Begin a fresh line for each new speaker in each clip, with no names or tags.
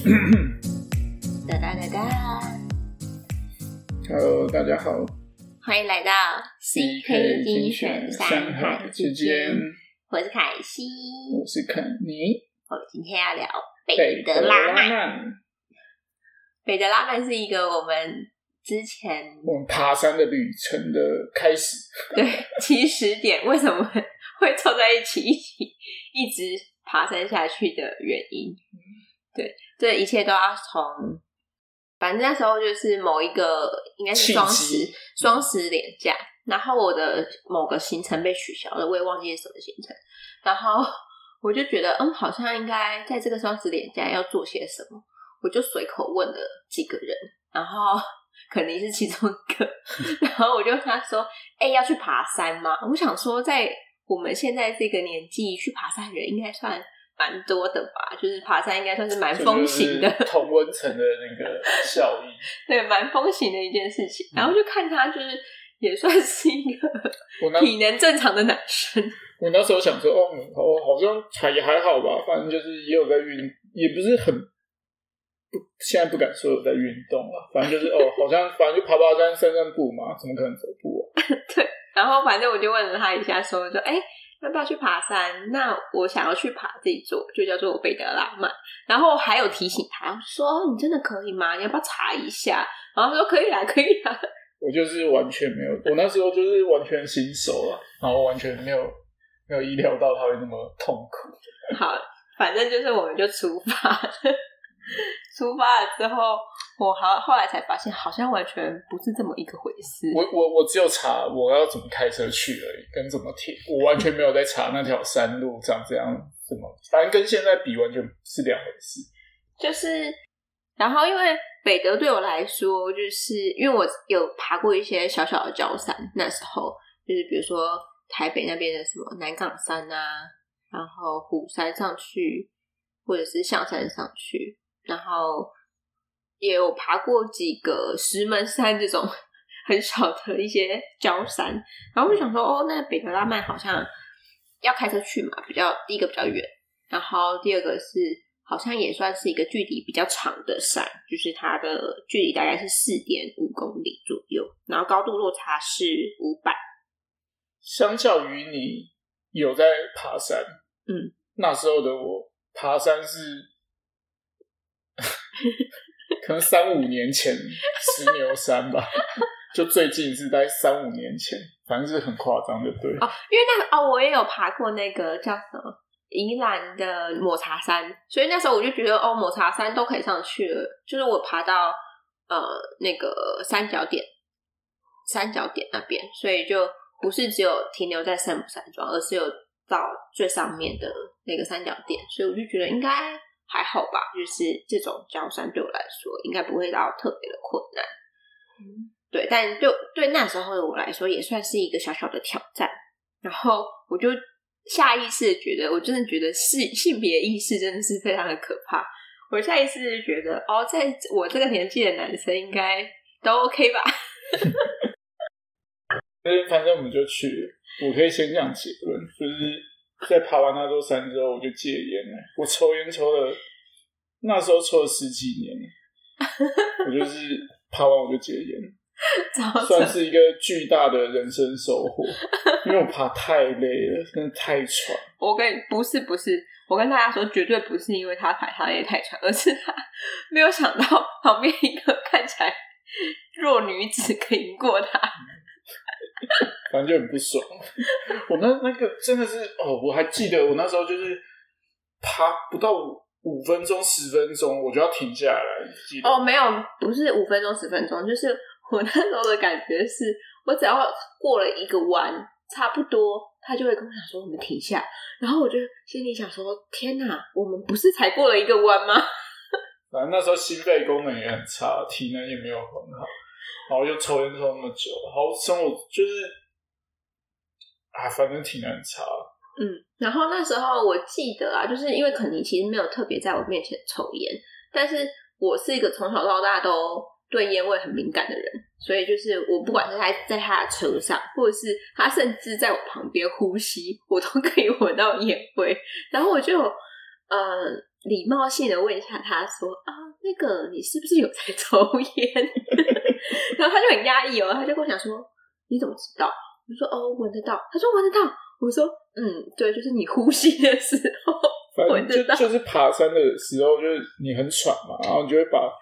哒哒哒哒
，Hello，大家好
欢迎来到 CK 精选三海之间，我是凯西，
我是肯尼。
我们今天要聊北德拉曼。
曼，
北德拉曼是一个我们之前
我们爬山的旅程的开始。
对起始点为什么会凑在一起，一起一直爬山下去的原因。对，这一切都要从，反正那时候就是某一个应该是双十双十连假，然后我的某个行程被取消了，我也忘记是什么行程，然后我就觉得，嗯，好像应该在这个双十连假要做些什么，我就随口问了几个人，然后肯定是其中一个，然后我就跟他说，哎、要去爬山吗？我想说，在我们现在这个年纪去爬山的人应该算蛮多的吧，就是爬山应该算是蛮风行的，
同温层的那个效应。
对，蛮风行的一件事情。然后就看他就是也算是一个 体能正常的男生，
我那时候想说，哦，哦，好像还也还好吧，反正就是也有在运，也不是很不，现在不敢说有在运动了，反正就是哦，好像反正就爬爬山、散散步嘛，怎么可能走步啊？
然后反正我就问了他一下说，说哎。要不要去爬山？那我想要去爬这一座，就叫做贝德拉曼。然后还有提醒他说：“哦你真的可以吗？你要不要查一下？”然后他说：“可以啦，可以啦。”
我就是完全没有，我那时候就是完全新手啊，然后完全没有没有意料到他会那么痛苦。
好，反正就是我们就出发了。出发了之后，我好后来才发现，好像完全不是这么一个回事。
我我我只有查我要怎么开车去而已，跟怎么停，我完全没有在查那条山路长这样怎么，反正跟现在比完全是两回事。
就是，然后因为北德对我来说，就是因为我有爬过一些小小的郊山，那时候就是比如说台北那边的什么南港山啊，然后虎山上去，或者是象山上去，然后也有爬过几个石门山这种 很小的一些郊山，然后我就想说，哦，那北德拉曼好像要开车去嘛，比较第一个比较远，然后第二个是好像也算是一个距离比较长的山，就是它的距离大概是四点五公里左右，然后高度落差是五百。
相较于你有在爬山，
嗯，
那时候的我爬山是 可能三五年前石牛山吧，就最近是在三五年前，反正是很夸张的，对。
哦，因为那哦，我也有爬过那个叫什么宜兰的抹茶山，所以那时候我就觉得哦，抹茶山都可以上去了。就是我爬到呃那个三角点，三角点那边，所以就不是只有停留在圣母山庄，而是有到最上面的那个三角点，所以我就觉得应该还好吧。就是这种焦山对我来说，应该不会到特别的困难。对，但对对那时候的我来说，也算是一个小小的挑战。然后我就下意识的觉得，我真的觉得性性别意识真的是非常的可怕。我下意识就觉得，哦，在我这个年纪的男生应该都 OK 吧？
反正我们就去，我可以先这样结论，就是在爬完那座山之后，我就戒烟了。我抽烟抽了，那时候抽了十几年，我就是爬完我就戒烟，
超
算是一个巨大的人生收获。因为我爬太累了，真的太喘。
我跟不是不是，我跟大家说，绝对不是因为他爬他累太喘，而是他没有想到旁边一个看起来弱女子可以赢过他。
反正就很不爽。我那那个真的是哦，我还记得我那时候就是爬不到五五分钟、十分钟，我就要停下来。记得
哦，没有，不是五分钟、十分钟，就是我那时候的感觉是，我只要过了一个弯，差不多，他就会跟我讲说我们停下，然后我就心里想说，天哪，我们不是才过了一个弯吗？
反正那时候心肺功能也很差，体能也没有很好，然后又抽烟抽那么久，然后生活就是啊，反正挺难查。
嗯，然后那时候我记得啊，就是因为肯尼其实没有特别在我面前抽烟，但是我是一个从小到大都对烟味很敏感的人，所以就是我不管是在在他的车上，或者是他甚至在我旁边呼吸，我都可以闻到烟味。然后我就呃礼貌性的问一下他说啊，那个你是不是有在抽烟？然后他就很压抑哦，他就跟我讲说你怎么知道？我说哦，闻得到。他说闻得到。我说嗯，对，就是你呼吸的时候闻得到。
就是爬山的时候，就是你很喘嘛，然后你就会把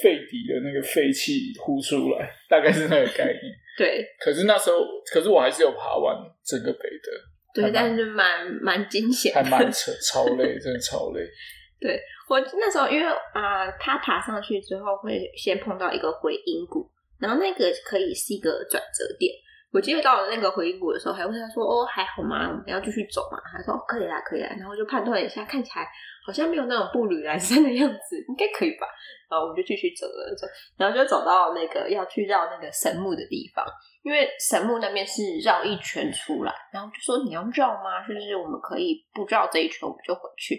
肺底的那个废气呼出来，大概是那个概念。
对。
可是那时候，可是我还是有爬完整个北的。
对，但是蛮蛮惊险，
还蛮扯，超累，真的超累。
对我那时候，因为啊，他爬上去之后会先碰到一个回音谷，然后那个可以是一个转折点。我记得到了那个回音谷的时候，还问他说：“哦，还好吗？我们要继续走嘛？”他说：“可以啦，可以啦。”然后就判断一下，看起来好像没有那种步履蹒跚的样子，应该可以吧？然后我们就继续走了走，然后就走到那个要去绕那个神木的地方，因为神木那边是绕一圈出来，然后就说：“你要绕吗？就是我们可以不绕这一圈，我们就回去。”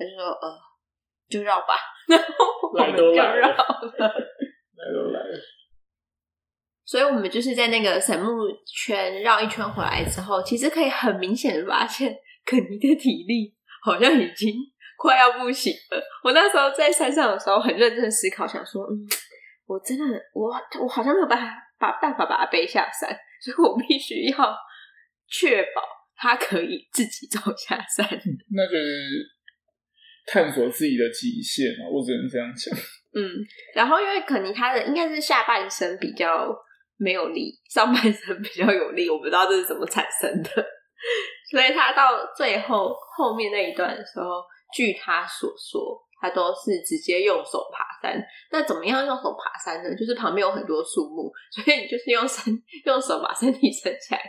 他就说：“呃，就绕吧。”然后我们就绕了，
来都来了。
所以，我们就是在那个神木圈绕一圈回来之后，其实可以很明显的发现，肯尼的体力好像已经快要不行了。我那时候在山上的时候，很认真思考，想说：“嗯，我真的，我我好像没有办法把办法把他背下山，所以我必须要确保他可以自己走下山。”
那就是探索自己的极限啊！我只能这样讲。
嗯，然后因为可能他的应该是下半身比较。没有力，上半身比较有力，我不知道这是怎么产生的。所以他到最后后面那一段的时候，据他所说，他都是直接用手爬山。那怎么样用手爬山呢？就是旁边有很多树木，所以你就是用身 用手把身体撑起来。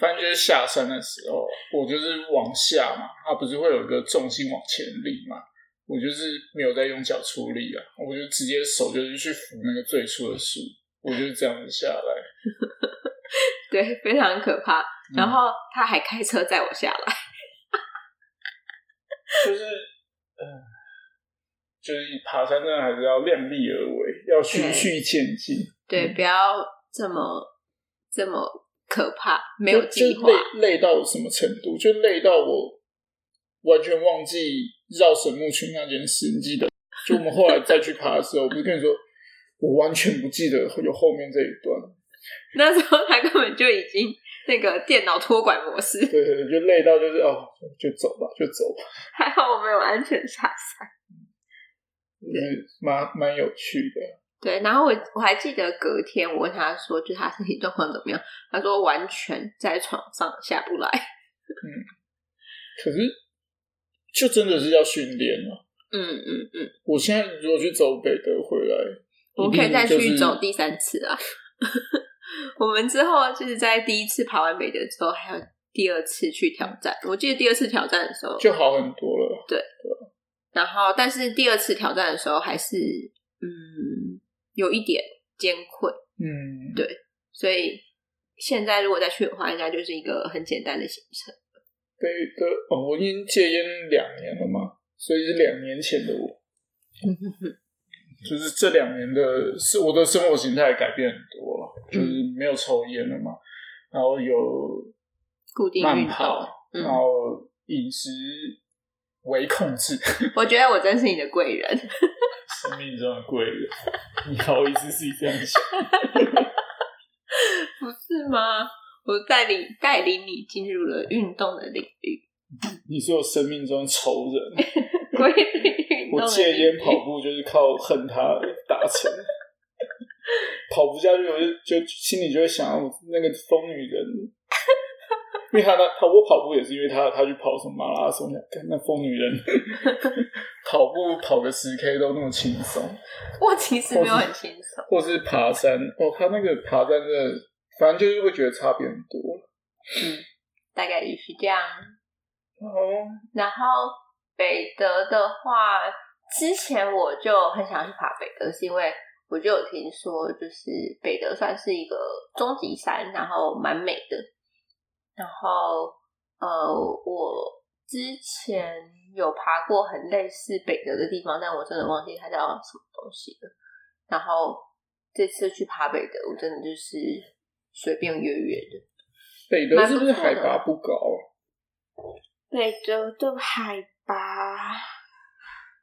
反正就是下山的时候，我就是往下嘛，它不是会有一个重心往前立嘛？我就是没有在用脚出力啊，我就直接手就是去扶那个最初的树。我就是这样子下来，
对，非常可怕。然后他还开车载我下来，
就是，嗯，就是爬山真的还是要量力而为，要循序渐进，
对，不要这么这么可怕，没有计划，
累累到什么程度？就累到我完全忘记绕神木群那件事。你记得？就我们后来再去爬的时候，我不是跟你说？我完全不记得有后面这一段。
那时候他根本就已经那个电脑托管模式。
对对对，就累到就是哦，就走吧，就走吧。
还好我没有安全下山。
对，蛮蛮有趣的。
对，然后我我还记得隔天我问他说，就他身体状况怎么样？他说完全在床上下不来。
嗯，可是就真的是要训练啊。
嗯嗯嗯。
我现在如果去走北德回来。
我们可以再去走第三次啊！我们之后就是在第一次爬完北德之后，还有第二次去挑战。我记得第二次挑战的时候
就好很多了。
对，然后但是第二次挑战的时候还是嗯有一点艰困。
嗯，
对，所以现在如果再去的话，应该就是一个很简单的行程。
北德哦，我已经戒烟两年了嘛，所以是两年前的我。就是这两年的，是我的生活形态改变很多了，就是没有抽烟了嘛，然后有
固定
慢跑，然后饮食微控制。
我觉得我真是你的贵人，
生命中的贵人。你好意思是这样想？
不是吗？我带领带领你进入了运动的领域。
你是我生命中仇人。
规律。
我戒烟跑步就是靠恨他达成，跑不下去我就就心里就会想那个疯女人，因为他那他我跑步也是因为他他去跑什么马拉松，看那疯女人 跑步跑个十 K 都那么轻松，
我其实没有很轻松，
或是爬山哦，他那个爬山真的，反正就是会觉得差别很多，
嗯，大概也是这样，
哦，
然后。北德的话，之前我就很想去爬北德，是因为我就有听说，就是北德算是一个终极山，然后蛮美的。然后，呃，我之前有爬过很类似北德的地方，但我真的忘记它叫什么东西了。然后这次去爬北德，我真的就是随便约约的。
北德是不是海拔不高？
北德的海。拔，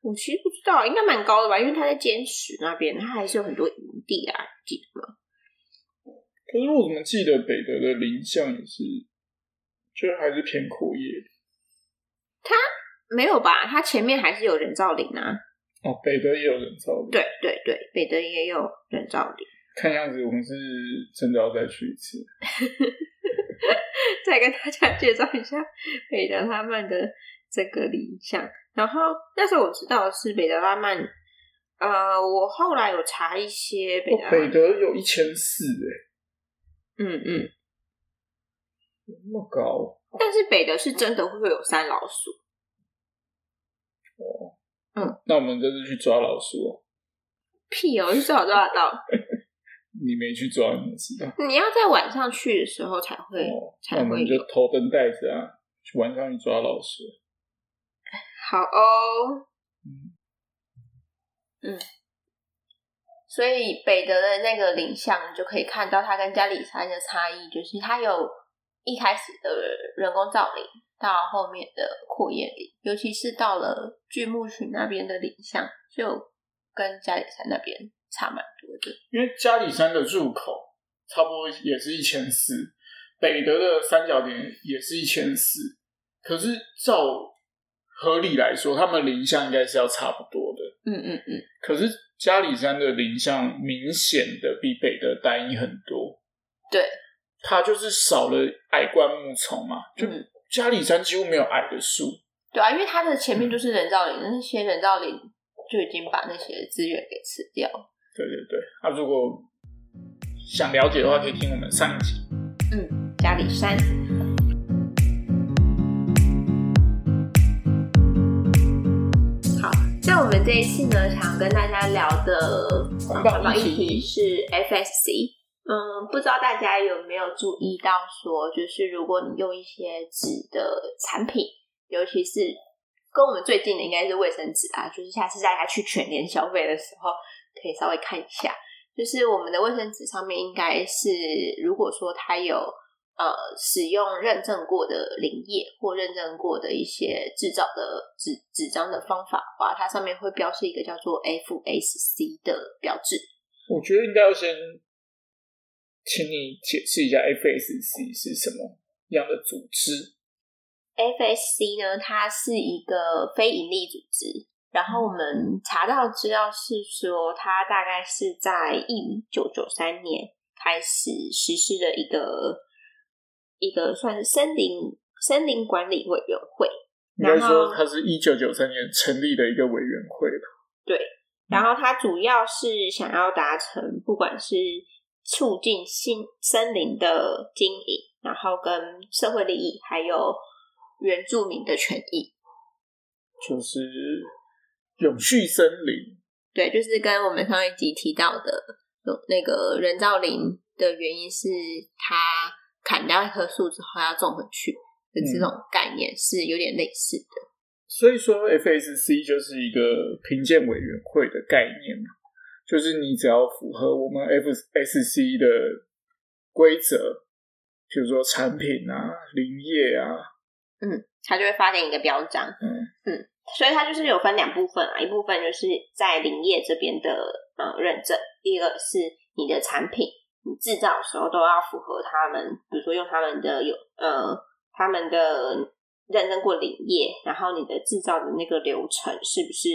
我其实不知道，应该蛮高的吧，因为他在坚持那边，他还是有很多营地啊，记得吗？
可是我怎么记得北德的林相也是，就还是偏阔叶。
没有吧？它前面还是有人造林啊。
哦，北德也有人造林。
对对对，北德也有人造林。
看样子我们是真的要再去一次。
再跟大家介绍一下北德拉曼的这个理想。然后那时候我知道的是北德拉曼，呃，我后来有查一些北德拉曼、
哦北德有一千四哎，
嗯嗯，
那么高
但是北德是真的会有三老鼠。
哦。
嗯，
那我们这次去抓老鼠哦。
屁哦，你最好抓得到。
你没去抓，你知道？
你要在晚上去的时候才会、
哦，
才会
我们就
有。
头灯带着啊，去晚上去抓老鼠。
好哦，
嗯嗯，
所以北德的那个林相，你就可以看到它跟嘉里山的差异，就是它有一开始的人工造林，到后面的阔叶林，尤其是到了巨木群那边的林相，就跟嘉里山那边差蛮多的。
因为嘉里山的入口差不多也是一千四，北德的三角点也是一千四，可是照合理来说，他们林相应该是要差不多的。
嗯嗯嗯，
可是嘉里山的林相明显的比北德单一很多，
对，
它就是少了矮灌木丛嘛，就
嗯
嘉里山几乎没有矮的树。
对啊，因为它的前面就是人造林，那些人造林就已经把那些资源给吃掉。
对对对，啊，如果想了解的话，可以听我们上一集。
嗯，嘉里山。好，那我们这一次呢，想跟大家聊的
环保议题
是 FSC。嗯，不知道大家有没有注意到说，就是如果你用一些纸的产品，尤其是跟我们最近的应该是卫生纸啊，就是下次大家去全联消费的时候，可以稍微看一下。就是我们的卫生纸上面应该是，如果说它有呃使用认证过的林业或认证过的一些制造的纸纸张的方法的话，它上面会标示一个叫做 FSC 的标志。
我觉得应该要先请你解释一下 FSC 是什么样的组织。
FSC 呢，它是一个非营利组织。然后我们查到的资料是说，它大概是在一九九三年开始实施的一个一个算是森林森林管理委员会。
应该说它是一九九三年成立的一个委员会吧。
对然后它主要是想要达成，不管是促进新森林的经营，然后跟社会利益，还有原住民的权益。
就是永续森林。
对，就是跟我们上一集提到的，有那个人造林的原因是它砍掉一棵树之后要种回去的这种概念是有点类似的。
所以说，FSC 就是一个评鉴委员会的概念嘛，就是你只要符合我们 FSC 的规则，比如说产品啊、林业啊，嗯
它就会发给你一个标章，
嗯。
嗯，所以它就是有分两部分啊，一部分就是在林业这边的呃认证，第二个是你的产品，你制造的时候都要符合他们，比如说用他们的有呃他们的认证过林业，然后你的制造的那个流程是不是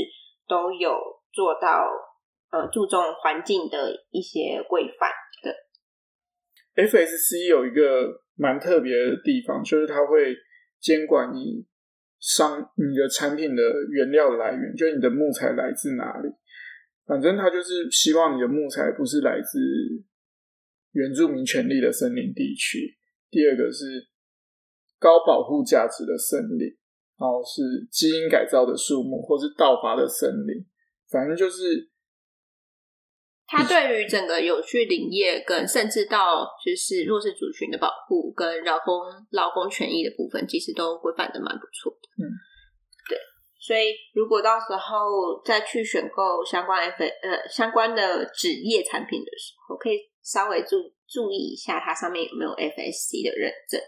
都有做到呃注重环境的一些规范的
，FSC 有一个蛮特别的地方，就是它会监管你商你的产品的原料来源，就是你的木材来自哪里。反正它就是希望你的木材不是来自原住民权利的森林地区。第二个是高保护价值的森林，然后是基因改造的树木，或是盗伐的森林。反正就是
它对于整个有序林业跟甚至到就是弱势族群的保护跟劳工劳工权益的部分，其实都规范的蛮不错的。
嗯，
对。所以如果到时候再去选购相关 F 呃相关的纸业产品的时候，可以稍微注注意一下它上面有没有 FSC 的认证。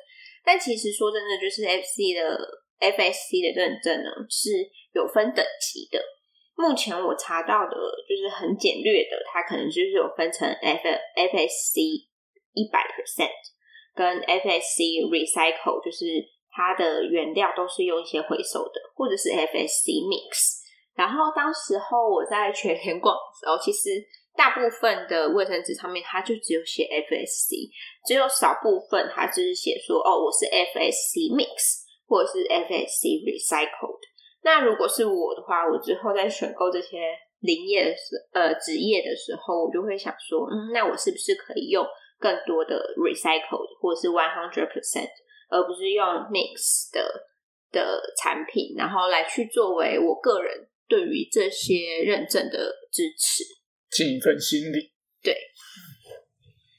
但其实说真的，就是 FC 的 FSC 的认证呢是有分等级的。目前我查到的就是很简略的，它可能就是有分成 F FSC 一百 percent 跟 FSC recycle，就是它的原料都是用一些回收的，或者是 FSC mix。然后当时候我在全联逛的时候，其实大部分的卫生纸上面它就只有写 FSC，只有少部分它就是写说哦，我是 FSC mix 或者是 FSC recycled。那如果是我的话，我之后在选购这些林业的时呃纸业的时候，我就会想说，嗯，那我是不是可以用更多的 recycled 或者是 one hundred percent，而不是用 mix 的的产品，然后来去作为我个人。对于这些认证的支持，
尽一份心力。
对，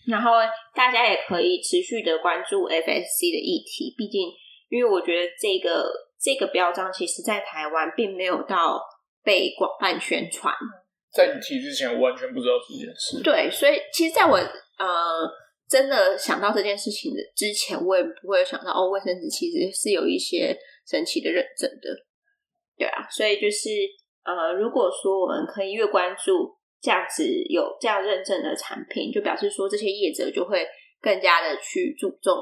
然后大家也可以持续的关注 FSC 的议题。毕竟，因为我觉得这个这个标章，其实在台湾并没有到被广泛宣传。
在你提之前，我完全不知道这件事。
对，所以其实在我呃真的想到这件事情的之前，我也不会想到哦，卫生纸其实是有一些神奇的认证的。对啊，所以就是呃，如果说我们可以越关注这样子有这样认证的产品，就表示说这些业者就会更加的去注重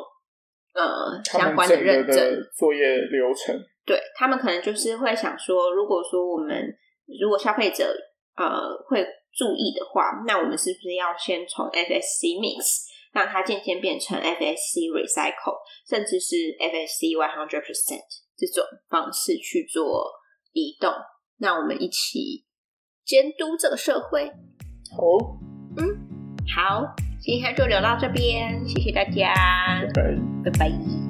呃相关的认证
作业流程。
对他们可能就是会想说，如果说我们如果消费者呃会注意的话，那我们是不是要先从 FSC mix 让它渐渐变成 FSC recycle，甚至是 FSC one hundred percent 这种方式去做？移动，那我们一起监督这个社会。
好，
嗯，好，今天就聊到这边，谢谢大家，
拜拜，
拜拜。